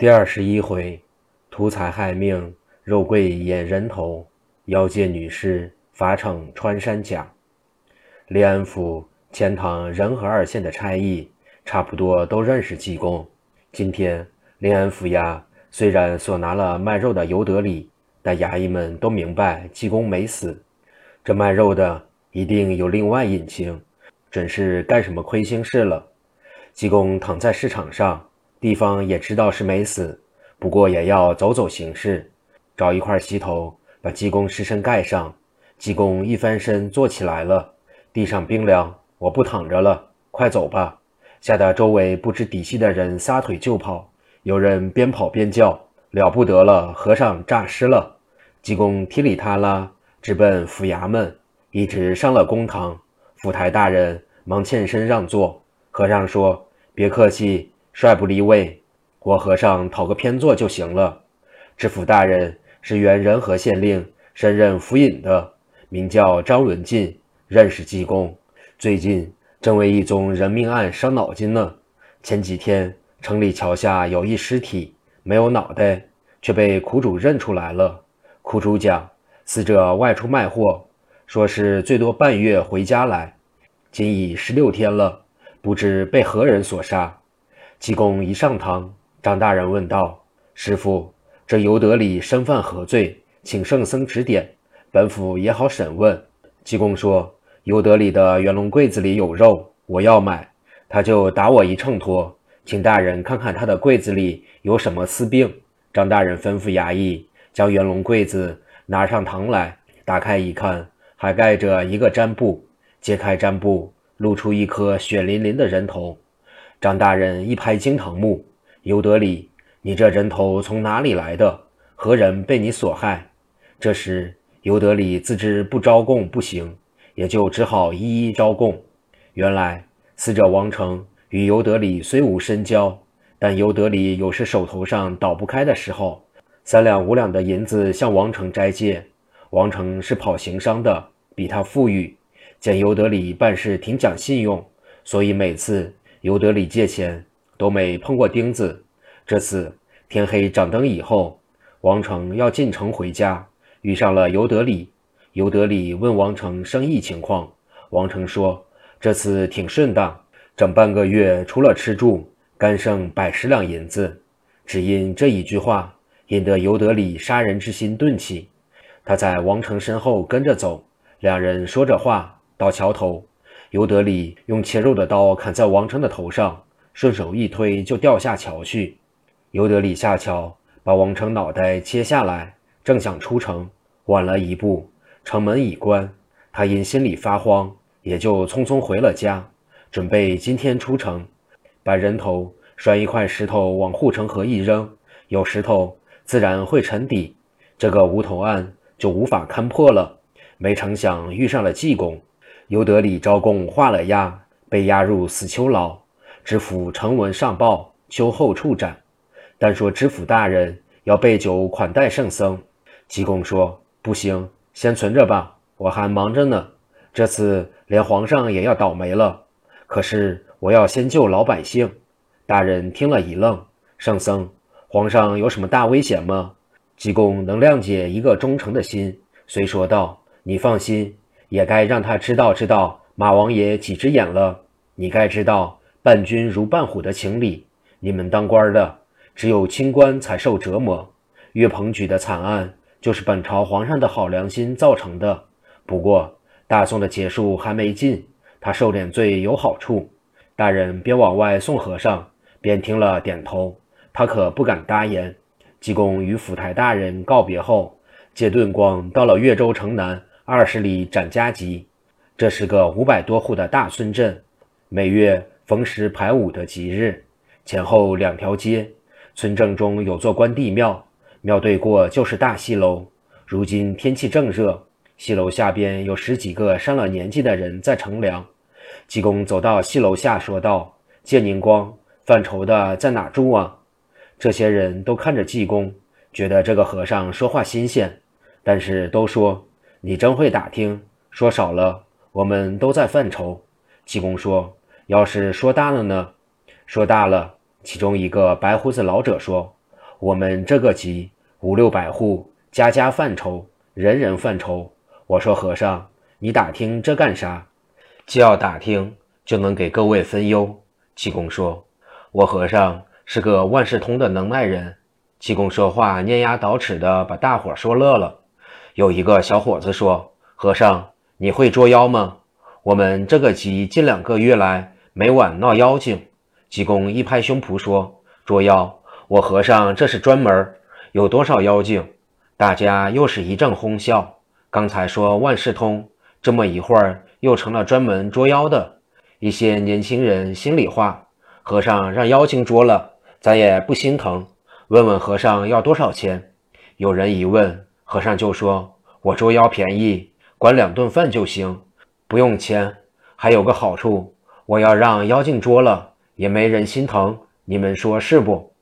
第二十一回，图财害命，肉桂掩人头；妖界女尸，法场穿山甲。临安府、钱塘、仁和二县的差役，差不多都认识济公。今天临安府衙虽然所拿了卖肉的尤德礼，但衙役们都明白济公没死。这卖肉的一定有另外隐情，准是干什么亏心事了。济公躺在市场上。地方也知道是没死，不过也要走走形式，找一块席头，把济公尸身盖上。济公一翻身坐起来了，地上冰凉，我不躺着了，快走吧！吓得周围不知底细的人撒腿就跑，有人边跑边叫：“了不得了，和尚诈尸了！”济公踢里踏拉直奔府衙门，一直上了公堂。府台大人忙欠身让座，和尚说：“别客气。”帅不离位，我和尚讨个偏坐就行了。知府大人是原仁和县令，升任府尹的，名叫张伦进，认识济公。最近正为一宗人命案伤脑筋呢。前几天城里桥下有一尸体，没有脑袋，却被苦主认出来了。苦主讲，死者外出卖货，说是最多半月回家来，今已十六天了，不知被何人所杀。济公一上堂，张大人问道：“师傅，这尤德礼身犯何罪？请圣僧指点，本府也好审问。”济公说：“尤德礼的元龙柜子里有肉，我要买，他就打我一秤砣，请大人看看他的柜子里有什么私病。”张大人吩咐衙役将元龙柜子拿上堂来，打开一看，还盖着一个毡布，揭开毡布，露出一颗血淋淋的人头。张大人一拍惊堂木：“尤德礼，你这人头从哪里来的？何人被你所害？”这时，尤德礼自知不招供不行，也就只好一一招供。原来，死者王成与尤德礼虽无深交，但尤德礼有时手头上倒不开的时候，三两五两的银子向王成斋借。王成是跑行商的，比他富裕，见尤德礼办事挺讲信用，所以每次。尤德礼借钱都没碰过钉子。这次天黑掌灯以后，王成要进城回家，遇上了尤德礼。尤德礼问王成生意情况，王成说：“这次挺顺当，整半个月除了吃住，干剩百十两银子。”只因这一句话，引得尤德礼杀人之心顿起。他在王成身后跟着走，两人说着话，到桥头。尤德里用切肉的刀砍在王成的头上，顺手一推就掉下桥去。尤德里下桥，把王成脑袋切下来，正想出城，晚了一步，城门已关。他因心里发慌，也就匆匆回了家，准备今天出城，把人头拴一块石头往护城河一扔，有石头自然会沉底，这个无头案就无法勘破了。没成想遇上了济公。尤德礼招供画了押，被押入死囚牢。知府呈文上报，秋后处斩。但说知府大人要备酒款待圣僧。济公说：“不行，先存着吧，我还忙着呢。这次连皇上也要倒霉了。可是我要先救老百姓。”大人听了一愣：“圣僧，皇上有什么大危险吗？”济公能谅解一个忠诚的心，遂说道：“你放心。”也该让他知道知道马王爷几只眼了。你该知道伴君如伴虎的情理。你们当官的只有清官才受折磨。岳鹏举的惨案就是本朝皇上的好良心造成的。不过大宋的结束还没尽，他受点罪有好处。大人边往外送和尚，边听了点头。他可不敢答言。济公与府台大人告别后，借顿光到了岳州城南。二十里展家集，这是个五百多户的大村镇，每月逢时排五的吉日，前后两条街，村正中有座关帝庙，庙对过就是大戏楼。如今天气正热，戏楼下边有十几个上了年纪的人在乘凉。济公走到戏楼下，说道：“借宁光，犯愁的在哪住啊？”这些人都看着济公，觉得这个和尚说话新鲜，但是都说。你真会打听，说少了，我们都在犯愁。济公说：“要是说大了呢？说大了。”其中一个白胡子老者说：“我们这个集五六百户，家家犯愁，人人犯愁。我说和尚，你打听这干啥？既要打听，就能给各位分忧。济公说：“我和尚是个万事通的能耐人。”济公说话念牙倒齿的，把大伙说乐了。有一个小伙子说：“和尚，你会捉妖吗？我们这个集近两个月来，每晚闹妖精。”济公一拍胸脯说：“捉妖，我和尚这是专门。有多少妖精？”大家又是一阵哄笑。刚才说万事通，这么一会儿又成了专门捉妖的。一些年轻人心里话：和尚让妖精捉了，咱也不心疼。问问和尚要多少钱？有人一问，和尚就说：“我捉妖便宜，管两顿饭就行，不用钱。还有个好处，我要让妖精捉了，也没人心疼。你们说是不？”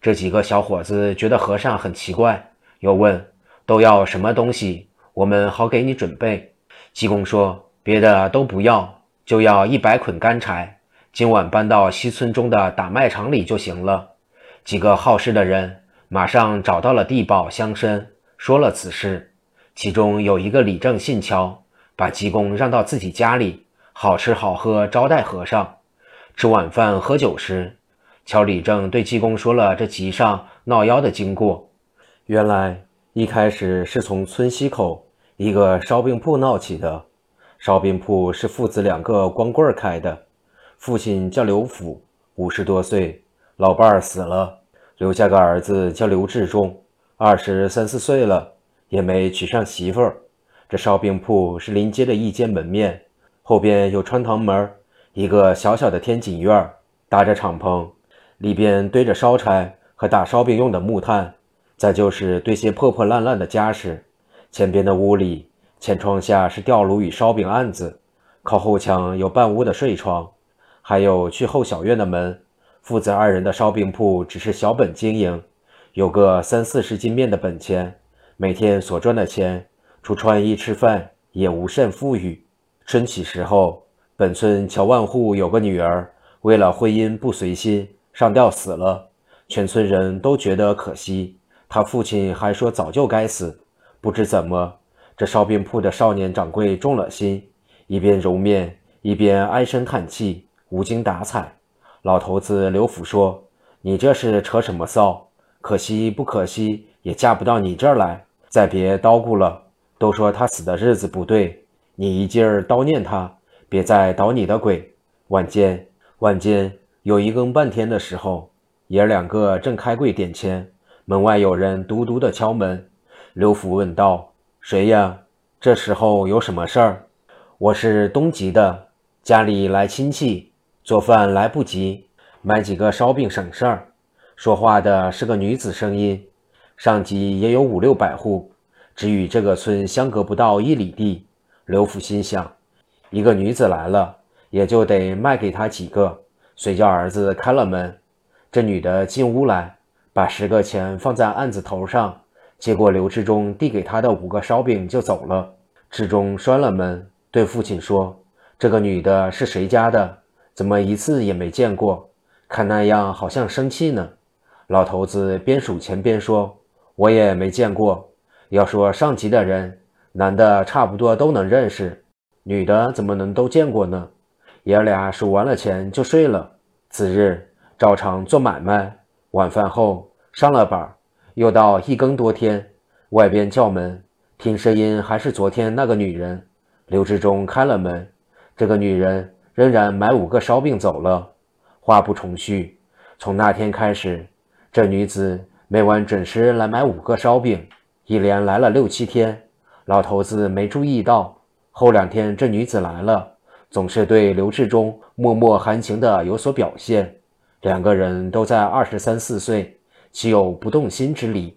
这几个小伙子觉得和尚很奇怪，又问：“都要什么东西？”我们好给你准备。济公说：“别的都不要，就要一百捆干柴，今晚搬到西村中的打麦场里就行了。”几个好事的人马上找到了地保乡绅，说了此事。其中有一个李正信乔，把济公让到自己家里，好吃好喝招待和尚。吃晚饭喝酒时，乔李正对济公说了这集上闹妖的经过。原来一开始是从村西口。一个烧饼铺闹起的，烧饼铺是父子两个光棍开的。父亲叫刘福，五十多岁，老伴儿死了，留下个儿子叫刘志忠，二十三四岁了，也没娶上媳妇儿。这烧饼铺是临街的一间门面，后边有穿堂门，一个小小的天井院，搭着敞篷，里边堆着烧柴和打烧饼用的木炭，再就是堆些破破烂烂的家什。前边的屋里，前窗下是吊炉与烧饼案子，靠后墙有半屋的睡床，还有去后小院的门。父子二人的烧饼铺只是小本经营，有个三四十斤面的本钱，每天所赚的钱，除穿衣吃饭也无甚富裕。春起时候，本村乔万户有个女儿，为了婚姻不随心，上吊死了，全村人都觉得可惜，他父亲还说早就该死。不知怎么，这烧饼铺的少年掌柜中了心，一边揉面，一边唉声叹气，无精打采。老头子刘府说：“你这是扯什么臊？可惜不可惜，也嫁不到你这儿来。再别叨咕了，都说他死的日子不对，你一劲儿叨念他，别再捣你的鬼。”晚间，晚间有一更半天的时候，爷儿两个正开柜点钱，门外有人嘟嘟的敲门。刘福问道：“谁呀？这时候有什么事儿？”“我是东极的，家里来亲戚，做饭来不及，买几个烧饼省事儿。”说话的是个女子声音。上级也有五六百户，只与这个村相隔不到一里地。刘福心想：一个女子来了，也就得卖给她几个。遂叫儿子开了门。这女的进屋来，把十个钱放在案子头上。接过刘志忠递给他的五个烧饼就走了。志忠拴了门，对父亲说：“这个女的是谁家的？怎么一次也没见过？看那样好像生气呢。”老头子边数钱边说：“我也没见过。要说上级的人，男的差不多都能认识，女的怎么能都见过呢？”爷俩数完了钱就睡了。次日照常做买卖，晚饭后上了班。又到一更多天，外边叫门，听声音还是昨天那个女人。刘志忠开了门，这个女人仍然买五个烧饼走了。话不重叙，从那天开始，这女子每晚准时来买五个烧饼，一连来了六七天。老头子没注意到，后两天这女子来了，总是对刘志忠默默含情的有所表现。两个人都在二十三四岁。岂有不动心之理？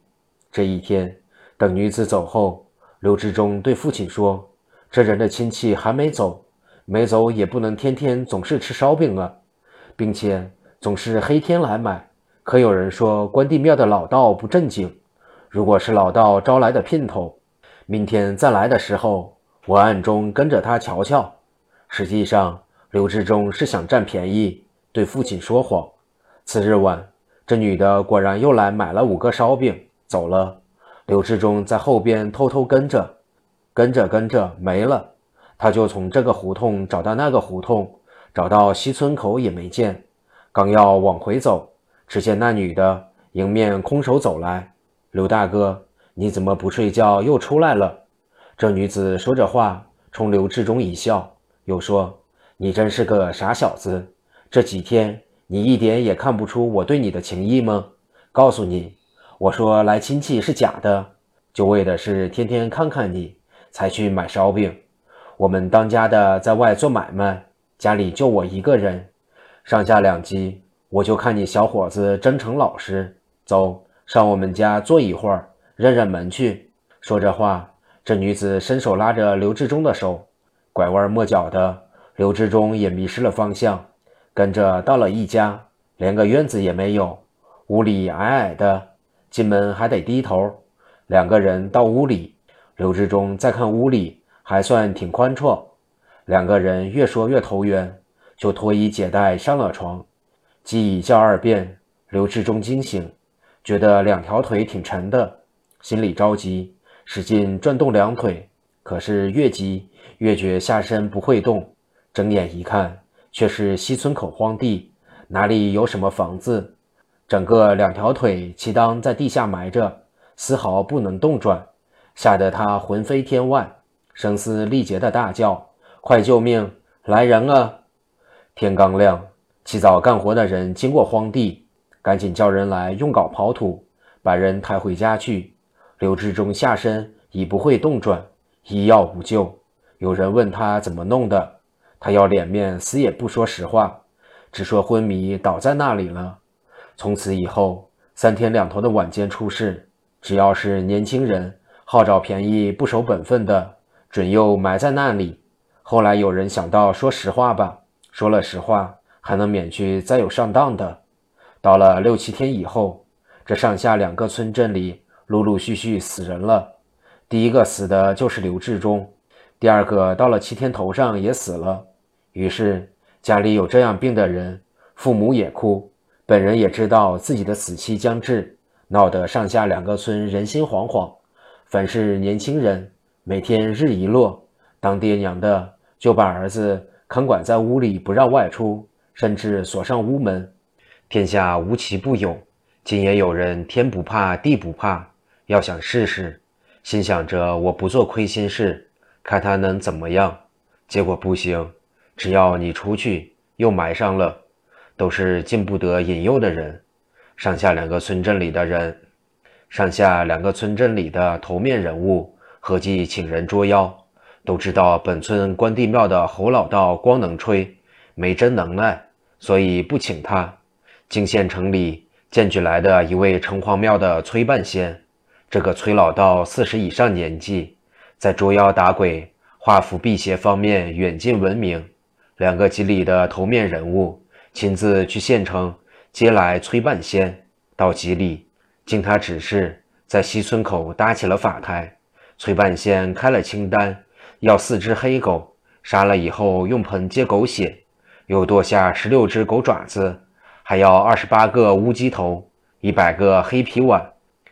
这一天，等女子走后，刘志忠对父亲说：“这人的亲戚还没走，没走也不能天天总是吃烧饼啊，并且总是黑天来买。可有人说关帝庙的老道不正经，如果是老道招来的姘头，明天再来的时候，我暗中跟着他瞧瞧。实际上，刘志忠是想占便宜，对父亲说谎。次日晚。这女的果然又来买了五个烧饼，走了。刘志忠在后边偷偷跟着，跟着跟着没了。他就从这个胡同找到那个胡同，找到西村口也没见。刚要往回走，只见那女的迎面空手走来。刘大哥，你怎么不睡觉又出来了？这女子说着话，冲刘志忠一笑，又说：“你真是个傻小子，这几天你一点也看不出我对你的情意吗？告诉你。”我说来亲戚是假的，就为的是天天看看你，才去买烧饼。我们当家的在外做买卖，家里就我一个人，上下两级，我就看你小伙子真诚老实。走上我们家坐一会儿，认认门去。说着话，这女子伸手拉着刘志忠的手，拐弯抹角的，刘志忠也迷失了方向，跟着到了一家，连个院子也没有，屋里矮矮的。进门还得低头，两个人到屋里，刘志忠再看屋里还算挺宽绰，两个人越说越投缘，就脱衣解带上了床。鸡一叫二遍，刘志忠惊醒，觉得两条腿挺沉的，心里着急，使劲转动两腿，可是越急越觉下身不会动。睁眼一看，却是西村口荒地，哪里有什么房子？整个两条腿齐当在地下埋着，丝毫不能动转，吓得他魂飞天外，声嘶力竭的大叫：“快救命！来人啊！”天刚亮，起早干活的人经过荒地，赶紧叫人来用镐刨土，把人抬回家去。刘志忠下身已不会动转，医药无救。有人问他怎么弄的，他要脸面，死也不说实话，只说昏迷倒在那里了。从此以后，三天两头的晚间出事，只要是年轻人好找便宜、不守本分的，准又埋在那里。后来有人想到说实话吧，说了实话还能免去再有上当的。到了六七天以后，这上下两个村镇里陆陆续续死人了。第一个死的就是刘志忠，第二个到了七天头上也死了。于是家里有这样病的人，父母也哭。本人也知道自己的死期将至，闹得上下两个村人心惶惶。凡是年轻人，每天日一落，当爹娘的就把儿子看管在屋里，不让外出，甚至锁上屋门。天下无奇不有，今也有人天不怕地不怕，要想试试，心想着我不做亏心事，看他能怎么样。结果不行，只要你出去，又埋上了。都是进不得引诱的人，上下两个村镇里的人，上下两个村镇里的头面人物合计请人捉妖，都知道本村关帝庙的侯老道光能吹，没真能耐，所以不请他。泾县城里荐举来的一位城隍庙的崔半仙，这个崔老道四十以上年纪，在捉妖打鬼、画符辟邪方面远近闻名。两个集里的头面人物。亲自去县城接来崔半仙到吉里，经他指示，在西村口搭起了法台。崔半仙开了清单，要四只黑狗，杀了以后用盆接狗血，又剁下十六只狗爪子，还要二十八个乌鸡头，一百个黑皮碗，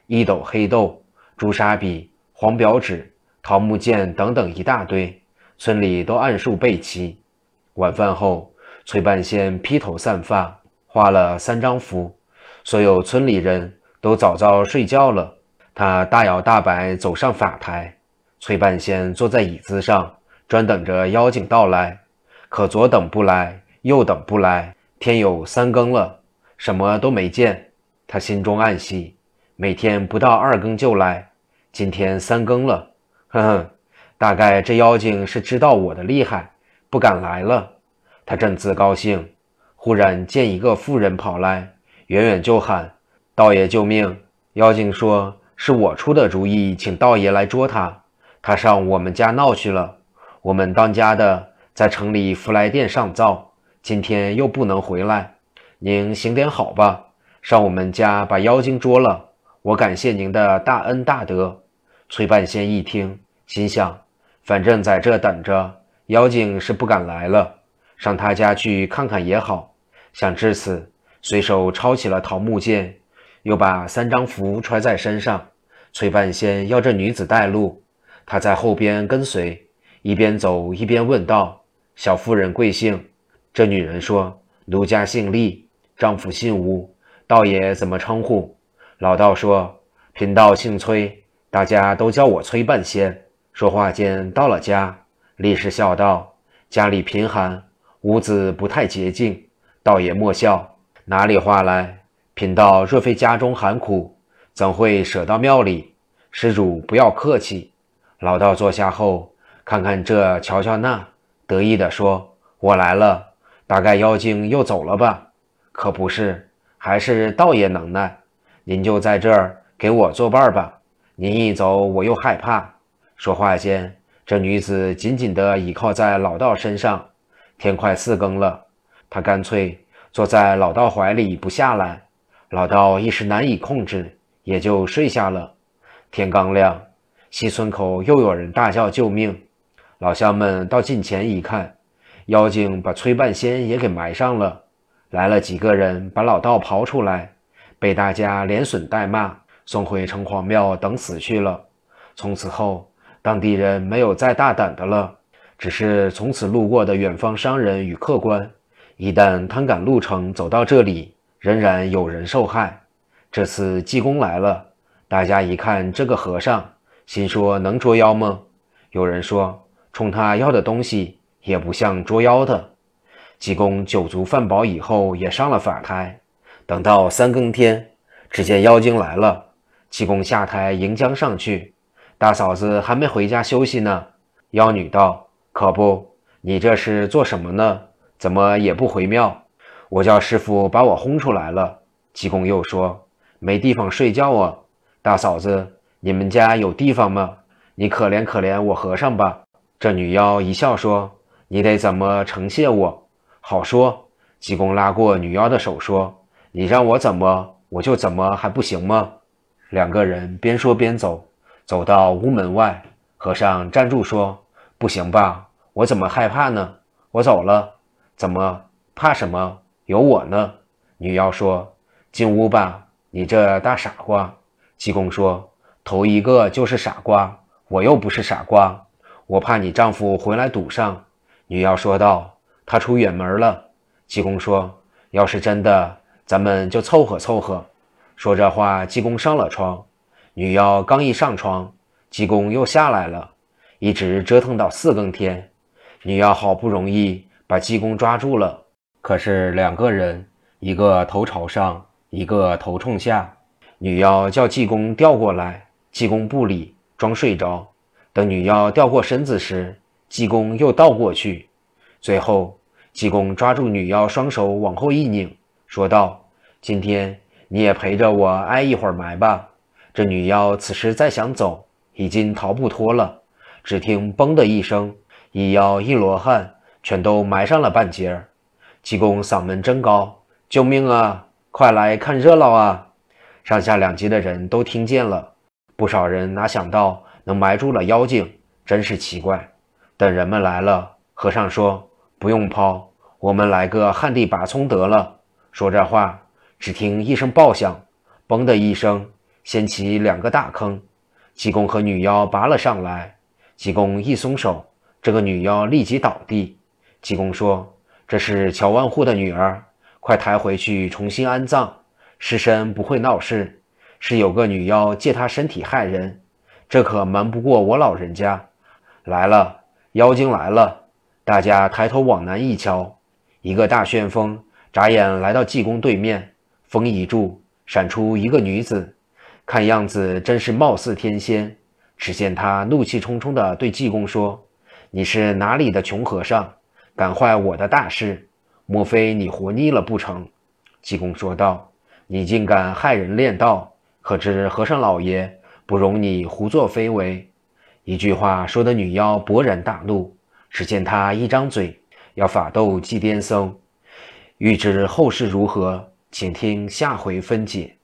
一斗黑豆、朱砂笔、黄表纸、桃木剑等等一大堆，村里都按数备齐。晚饭后。崔半仙披头散发，画了三张符，所有村里人都早早睡觉了。他大摇大摆走上法台，崔半仙坐在椅子上，专等着妖精到来。可左等不来，又等不来，天有三更了，什么都没见。他心中暗喜，每天不到二更就来，今天三更了，哼哼，大概这妖精是知道我的厉害，不敢来了。他正自高兴，忽然见一个妇人跑来，远远就喊：“道爷救命！”妖精说：“是我出的主意，请道爷来捉他。他上我们家闹去了。我们当家的在城里福来殿上灶，今天又不能回来。您行点好吧，上我们家把妖精捉了。我感谢您的大恩大德。”崔半仙一听，心想：反正在这等着，妖精是不敢来了。上他家去看看也好。想至此，随手抄起了桃木剑，又把三张符揣在身上。崔半仙要这女子带路，他在后边跟随，一边走一边问道：“小夫人贵姓？”这女人说：“奴家姓厉，丈夫姓吴，道爷怎么称呼？”老道说：“贫道姓崔，大家都叫我崔半仙。”说话间到了家，厉氏笑道：“家里贫寒，屋子不太洁净，道爷莫笑。哪里话来？贫道若非家中寒苦。”怎会舍到庙里？施主不要客气。老道坐下后，看看这，瞧瞧那，得意地说：“我来了，大概妖精又走了吧？可不是，还是道爷能耐。您就在这儿给我作伴吧。您一走，我又害怕。”说话间，这女子紧紧地倚靠在老道身上。天快四更了，她干脆坐在老道怀里不下来。老道一时难以控制。也就睡下了。天刚亮，西村口又有人大叫救命。老乡们到近前一看，妖精把崔半仙也给埋上了。来了几个人，把老道刨出来，被大家连损带骂，送回城隍庙等死去了。从此后，当地人没有再大胆的了，只是从此路过的远方商人与客官，一旦贪赶路程走到这里，仍然有人受害。这次济公来了，大家一看这个和尚，心说能捉妖吗？有人说，冲他要的东西也不像捉妖的。济公酒足饭饱以后，也上了法台。等到三更天，只见妖精来了，济公下台迎将上去。大嫂子还没回家休息呢。妖女道：“可不，你这是做什么呢？怎么也不回庙？我叫师傅把我轰出来了。”济公又说。没地方睡觉啊，大嫂子，你们家有地方吗？你可怜可怜我和尚吧。这女妖一笑说：“你得怎么惩谢我？好说。”济公拉过女妖的手说：“你让我怎么，我就怎么，还不行吗？”两个人边说边走，走到屋门外，和尚站住说：“不行吧？我怎么害怕呢？我走了，怎么怕什么？有我呢。”女妖说：“进屋吧。”你这大傻瓜！济公说：“头一个就是傻瓜，我又不是傻瓜，我怕你丈夫回来堵上。”女妖说道：“他出远门了。”济公说：“要是真的，咱们就凑合凑合。”说这话，济公上了床。女妖刚一上床，济公又下来了，一直折腾到四更天。女妖好不容易把济公抓住了，可是两个人，一个头朝上。一个头冲下，女妖叫济公调过来，济公不理，装睡着。等女妖调过身子时，济公又倒过去。最后，济公抓住女妖双手往后一拧，说道：“今天你也陪着我挨一会儿埋吧。”这女妖此时再想走，已经逃不脱了。只听“嘣”的一声，一妖一罗汉全都埋上了半截儿。济公嗓门真高：“救命啊！”快来看热闹啊！上下两级的人都听见了，不少人哪想到能埋住了妖精，真是奇怪。等人们来了，和尚说：“不用抛，我们来个旱地拔葱得了。”说这话，只听一声爆响，嘣的一声，掀起两个大坑。济公和女妖拔了上来，济公一松手，这个女妖立即倒地。济公说：“这是乔万户的女儿。”快抬回去重新安葬，尸身不会闹事。是有个女妖借他身体害人，这可瞒不过我老人家。来了，妖精来了！大家抬头往南一瞧，一个大旋风眨眼来到济公对面，风一住，闪出一个女子，看样子真是貌似天仙。只见她怒气冲冲地对济公说：“你是哪里的穷和尚，敢坏我的大事？”莫非你活腻了不成？济公说道：“你竟敢害人练道，可知和尚老爷不容你胡作非为？”一句话说的女妖勃然大怒。只见她一张嘴要法斗祭癫僧。欲知后事如何，请听下回分解。